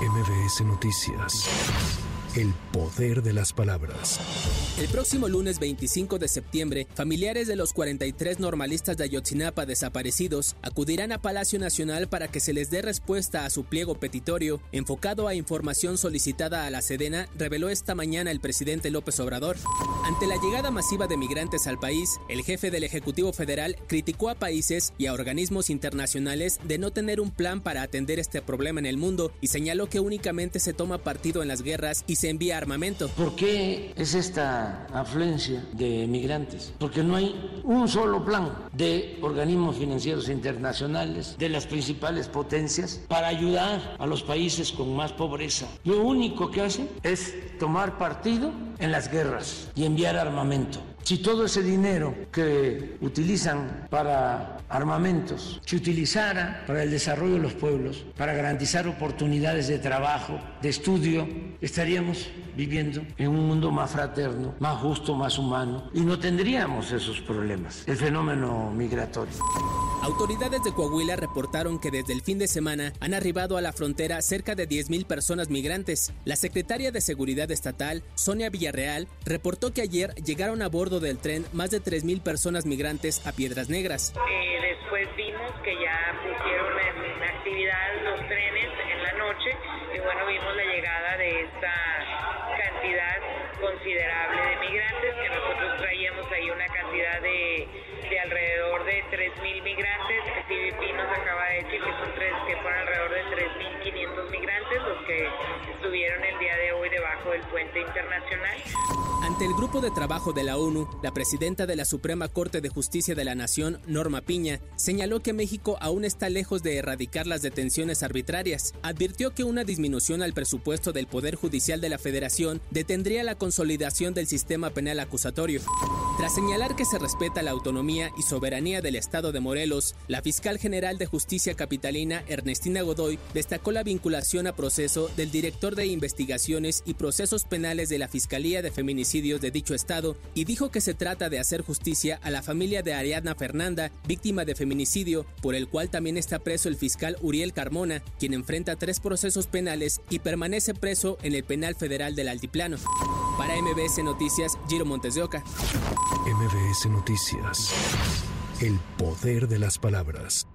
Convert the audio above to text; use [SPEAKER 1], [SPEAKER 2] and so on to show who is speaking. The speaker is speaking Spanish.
[SPEAKER 1] MBS Noticias. El poder de las palabras.
[SPEAKER 2] El próximo lunes 25 de septiembre, familiares de los 43 normalistas de Ayotzinapa desaparecidos acudirán a Palacio Nacional para que se les dé respuesta a su pliego petitorio enfocado a información solicitada a la Sedena, reveló esta mañana el presidente López Obrador. Ante la llegada masiva de migrantes al país, el jefe del Ejecutivo Federal criticó a países y a organismos internacionales de no tener un plan para atender este problema en el mundo y señaló que únicamente se toma partido en las guerras y se envía armamento.
[SPEAKER 3] ¿Por qué es esta afluencia de migrantes? Porque no hay un solo plan de organismos financieros internacionales, de las principales potencias, para ayudar a los países con más pobreza. Lo único que hacen es tomar partido en las guerras y enviar armamento. Si todo ese dinero que utilizan para armamentos se utilizara para el desarrollo de los pueblos, para garantizar oportunidades de trabajo, de estudio, estaríamos viviendo en un mundo más fraterno, más justo, más humano y no tendríamos esos problemas, el fenómeno migratorio.
[SPEAKER 2] Autoridades de Coahuila reportaron que desde el fin de semana han arribado a la frontera cerca de 10.000 personas migrantes. La secretaria de Seguridad Estatal, Sonia Villarreal, reportó que ayer llegaron a bordo del tren más de 3.000 personas migrantes a Piedras Negras.
[SPEAKER 4] Eh, después vimos que ya pusieron en actividad los trenes en la noche y bueno, vimos la llegada de esta cantidad considerable de migrantes que nosotros traíamos ahí una cantidad de, de alrededor de 3.000 migrantes. El CBP nos acaba de decir que, son tres, que fueron alrededor de 3.500 migrantes los que estuvieron el día de hoy debajo del puente internacional.
[SPEAKER 2] Ante el grupo de trabajo de la ONU, la presidenta de la Suprema Corte de Justicia de la Nación, Norma Piña, señaló que México aún está lejos de erradicar las detenciones arbitrarias. Advirtió que una disminución al presupuesto del Poder Judicial de la Federación detendría la consolidación del sistema penal acusatorio. Tras señalar que se respeta la autonomía y soberanía del Estado de Morelos, la fiscal general de Justicia Capitalina, Ernestina Godoy, destacó la vinculación a proceso del director de investigaciones y procesos penales de la Fiscalía de Feminicidios de dicho estado y dijo que se trata de hacer justicia a la familia de Ariadna Fernanda, víctima de feminicidio, por el cual también está preso el fiscal Uriel Carmona, quien enfrenta tres procesos penales y permanece preso en el penal federal del Altiplano. Para MBS Noticias, Giro Montes de Oca.
[SPEAKER 1] MBS Noticias. El poder de las palabras.